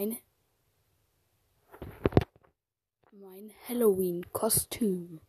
Ein mein Halloween-Kostüm.